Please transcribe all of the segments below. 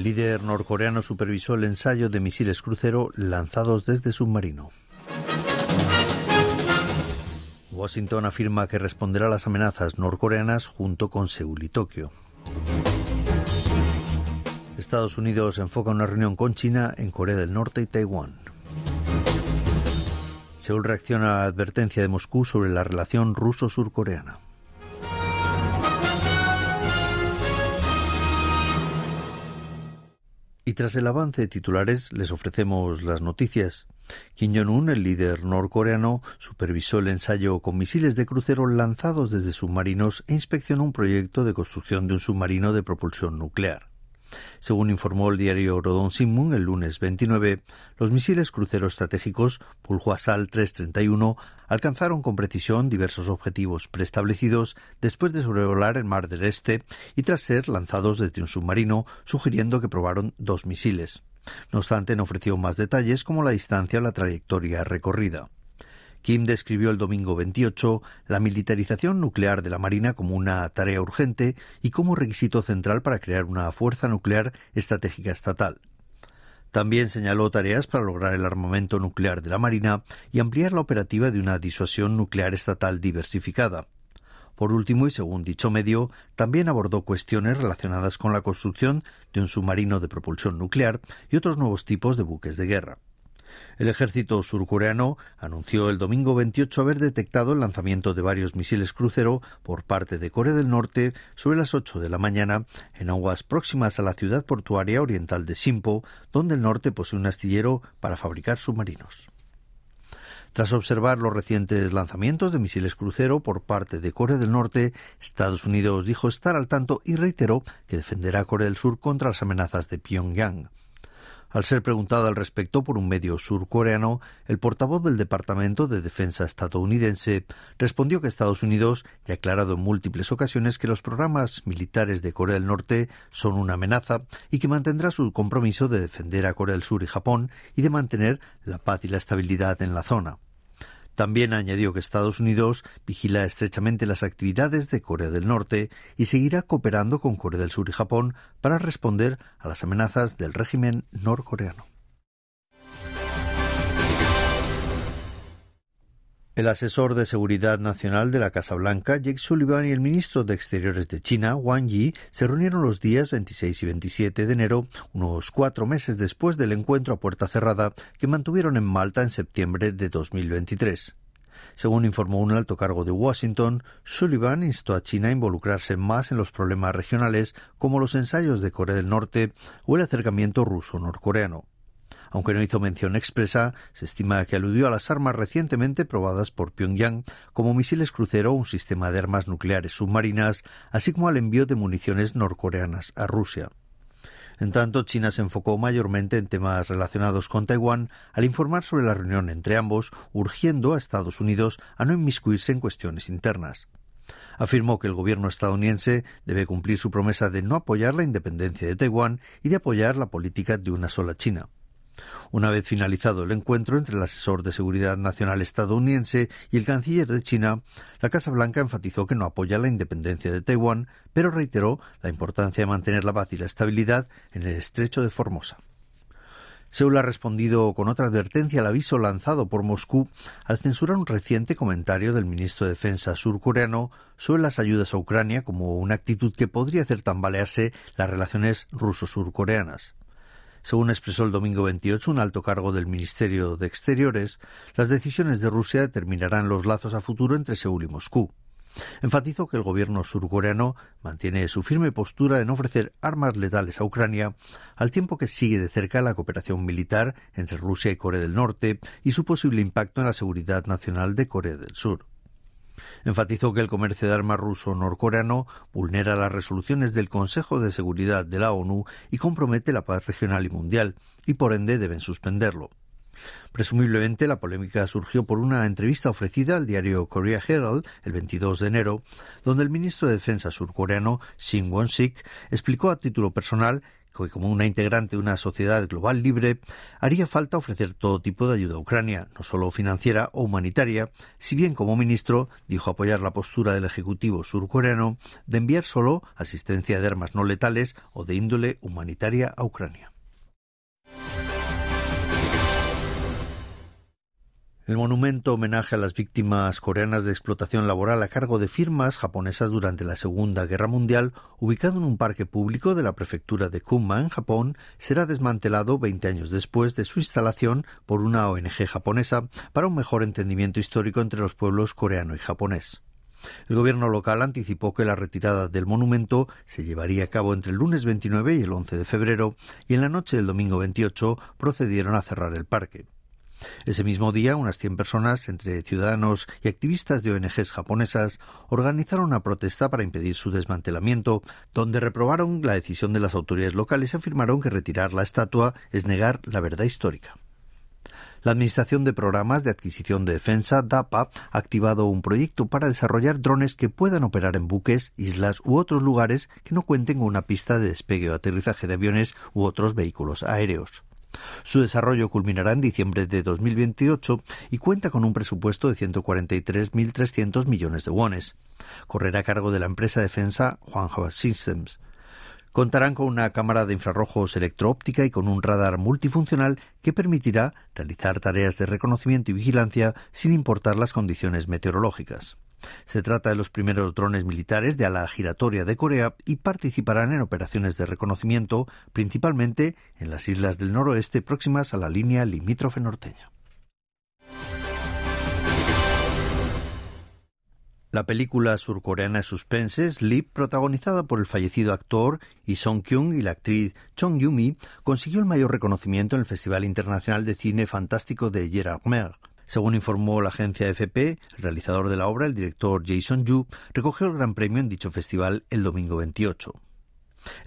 El líder norcoreano supervisó el ensayo de misiles crucero lanzados desde submarino. Washington afirma que responderá a las amenazas norcoreanas junto con Seúl y Tokio. Estados Unidos enfoca una reunión con China en Corea del Norte y Taiwán. Seúl reacciona a la advertencia de Moscú sobre la relación ruso-surcoreana. Tras el avance de titulares les ofrecemos las noticias. Kim Jong-un, el líder norcoreano, supervisó el ensayo con misiles de crucero lanzados desde submarinos e inspeccionó un proyecto de construcción de un submarino de propulsión nuclear. Según informó el diario Rodon Sinmun el lunes 29, los misiles crucero estratégicos Pulhuasal 331 alcanzaron con precisión diversos objetivos preestablecidos después de sobrevolar el Mar del Este y tras ser lanzados desde un submarino, sugiriendo que probaron dos misiles. No obstante, no ofreció más detalles como la distancia o la trayectoria recorrida. Kim describió el domingo 28 la militarización nuclear de la Marina como una tarea urgente y como requisito central para crear una fuerza nuclear estratégica estatal. También señaló tareas para lograr el armamento nuclear de la Marina y ampliar la operativa de una disuasión nuclear estatal diversificada. Por último, y según dicho medio, también abordó cuestiones relacionadas con la construcción de un submarino de propulsión nuclear y otros nuevos tipos de buques de guerra. El ejército surcoreano anunció el domingo 28 haber detectado el lanzamiento de varios misiles crucero por parte de Corea del Norte sobre las 8 de la mañana en aguas próximas a la ciudad portuaria oriental de Simpo, donde el norte posee un astillero para fabricar submarinos. Tras observar los recientes lanzamientos de misiles crucero por parte de Corea del Norte, Estados Unidos dijo estar al tanto y reiteró que defenderá a Corea del Sur contra las amenazas de Pyongyang. Al ser preguntado al respecto por un medio surcoreano, el portavoz del Departamento de Defensa estadounidense respondió que Estados Unidos ya ha aclarado en múltiples ocasiones que los programas militares de Corea del Norte son una amenaza y que mantendrá su compromiso de defender a Corea del Sur y Japón y de mantener la paz y la estabilidad en la zona. También añadió que Estados Unidos vigila estrechamente las actividades de Corea del Norte y seguirá cooperando con Corea del Sur y Japón para responder a las amenazas del régimen norcoreano. El asesor de Seguridad Nacional de la Casa Blanca, Jake Sullivan, y el ministro de Exteriores de China, Wang Yi, se reunieron los días 26 y 27 de enero, unos cuatro meses después del encuentro a puerta cerrada que mantuvieron en Malta en septiembre de 2023. Según informó un alto cargo de Washington, Sullivan instó a China a involucrarse más en los problemas regionales como los ensayos de Corea del Norte o el acercamiento ruso-norcoreano. Aunque no hizo mención expresa, se estima que aludió a las armas recientemente probadas por Pyongyang como misiles crucero o un sistema de armas nucleares submarinas, así como al envío de municiones norcoreanas a Rusia. En tanto, China se enfocó mayormente en temas relacionados con Taiwán al informar sobre la reunión entre ambos, urgiendo a Estados Unidos a no inmiscuirse en cuestiones internas afirmó que el gobierno estadounidense debe cumplir su promesa de no apoyar la independencia de Taiwán y de apoyar la política de una sola China. Una vez finalizado el encuentro entre el asesor de seguridad nacional estadounidense y el canciller de China, la Casa Blanca enfatizó que no apoya la independencia de Taiwán, pero reiteró la importancia de mantener la paz y la estabilidad en el estrecho de Formosa. Seúl ha respondido con otra advertencia al aviso lanzado por Moscú al censurar un reciente comentario del ministro de Defensa surcoreano sobre las ayudas a Ucrania como una actitud que podría hacer tambalearse las relaciones ruso-surcoreanas. Según expresó el domingo 28 un alto cargo del Ministerio de Exteriores, las decisiones de Rusia determinarán los lazos a futuro entre Seúl y Moscú. Enfatizó que el gobierno surcoreano mantiene su firme postura de no ofrecer armas letales a Ucrania, al tiempo que sigue de cerca la cooperación militar entre Rusia y Corea del Norte y su posible impacto en la seguridad nacional de Corea del Sur. Enfatizó que el comercio de armas ruso norcoreano vulnera las resoluciones del Consejo de Seguridad de la ONU y compromete la paz regional y mundial, y por ende deben suspenderlo. Presumiblemente la polémica surgió por una entrevista ofrecida al diario Korea Herald el 22 de enero, donde el ministro de Defensa surcoreano Shin Won-sik explicó a título personal como una integrante de una sociedad global libre, haría falta ofrecer todo tipo de ayuda a Ucrania, no solo financiera o humanitaria, si bien como ministro dijo apoyar la postura del Ejecutivo surcoreano de enviar solo asistencia de armas no letales o de índole humanitaria a Ucrania. El monumento homenaje a las víctimas coreanas de explotación laboral a cargo de firmas japonesas durante la Segunda Guerra Mundial, ubicado en un parque público de la prefectura de Kunma, en Japón, será desmantelado 20 años después de su instalación por una ONG japonesa para un mejor entendimiento histórico entre los pueblos coreano y japonés. El gobierno local anticipó que la retirada del monumento se llevaría a cabo entre el lunes 29 y el 11 de febrero y en la noche del domingo 28 procedieron a cerrar el parque. Ese mismo día, unas 100 personas, entre ciudadanos y activistas de ONGs japonesas, organizaron una protesta para impedir su desmantelamiento, donde reprobaron la decisión de las autoridades locales y afirmaron que retirar la estatua es negar la verdad histórica. La Administración de Programas de Adquisición de Defensa, DAPA, ha activado un proyecto para desarrollar drones que puedan operar en buques, islas u otros lugares que no cuenten con una pista de despegue o aterrizaje de aviones u otros vehículos aéreos. Su desarrollo culminará en diciembre de 2028 y cuenta con un presupuesto de 143.300 millones de wones. Correrá a cargo de la empresa defensa Huanghua Systems. Contarán con una cámara de infrarrojos electroóptica y con un radar multifuncional que permitirá realizar tareas de reconocimiento y vigilancia sin importar las condiciones meteorológicas. Se trata de los primeros drones militares de ala giratoria de Corea y participarán en operaciones de reconocimiento, principalmente en las islas del noroeste próximas a la línea limítrofe norteña. La película surcoreana suspense Sleep, protagonizada por el fallecido actor Lee Song-kyung y la actriz Chong Yumi, consiguió el mayor reconocimiento en el Festival Internacional de Cine Fantástico de Mer. Según informó la agencia FP, el realizador de la obra, el director Jason Yu, recogió el gran premio en dicho festival el domingo 28.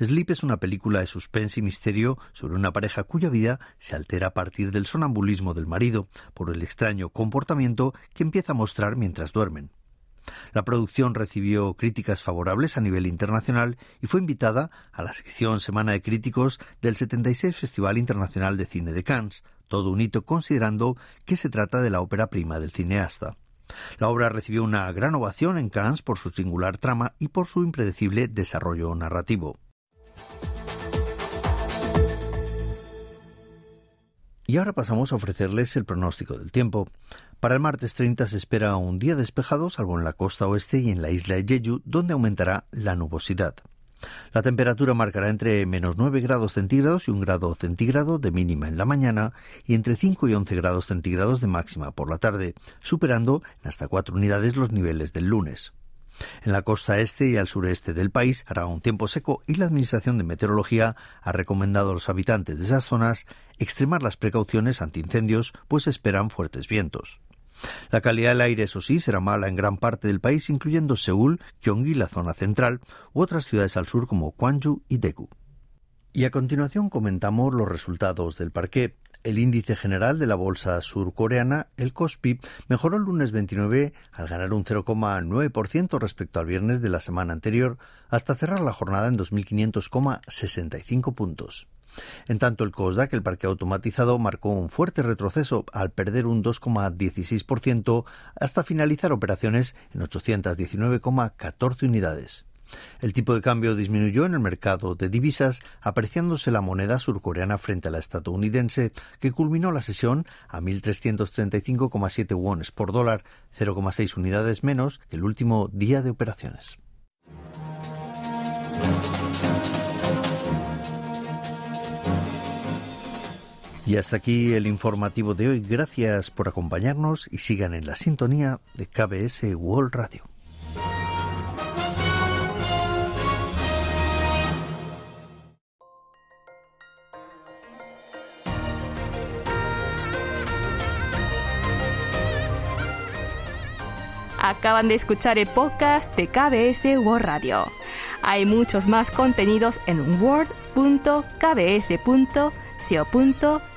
Sleep es una película de suspense y misterio sobre una pareja cuya vida se altera a partir del sonambulismo del marido por el extraño comportamiento que empieza a mostrar mientras duermen. La producción recibió críticas favorables a nivel internacional y fue invitada a la sección Semana de Críticos del 76 Festival Internacional de Cine de Cannes, todo un hito considerando que se trata de la ópera prima del cineasta. La obra recibió una gran ovación en Cannes por su singular trama y por su impredecible desarrollo narrativo. Y ahora pasamos a ofrecerles el pronóstico del tiempo. Para el martes 30 se espera un día despejado, salvo en la costa oeste y en la isla de Jeju, donde aumentará la nubosidad. La temperatura marcará entre menos 9 grados centígrados y un grado centígrado de mínima en la mañana y entre 5 y 11 grados centígrados de máxima por la tarde, superando en hasta 4 unidades los niveles del lunes. En la costa este y al sureste del país hará un tiempo seco y la Administración de Meteorología ha recomendado a los habitantes de esas zonas extremar las precauciones ante incendios, pues esperan fuertes vientos. La calidad del aire, eso sí, será mala en gran parte del país, incluyendo Seúl, Gyeonggi, la zona central, u otras ciudades al sur como Gwangju y Daegu. Y a continuación comentamos los resultados del parqué. El índice general de la bolsa surcoreana, el Kospi, mejoró el lunes 29 al ganar un 0,9% respecto al viernes de la semana anterior, hasta cerrar la jornada en 2.500,65 puntos. En tanto, el COSDAC, el parque automatizado, marcó un fuerte retroceso al perder un 2,16% hasta finalizar operaciones en 819,14 unidades. El tipo de cambio disminuyó en el mercado de divisas, apreciándose la moneda surcoreana frente a la estadounidense, que culminó la sesión a 1.335,7 wones por dólar, 0,6 unidades menos que el último día de operaciones. Y hasta aquí el informativo de hoy. Gracias por acompañarnos y sigan en la sintonía de KBS World Radio. Acaban de escuchar el podcast de KBS World Radio. Hay muchos más contenidos en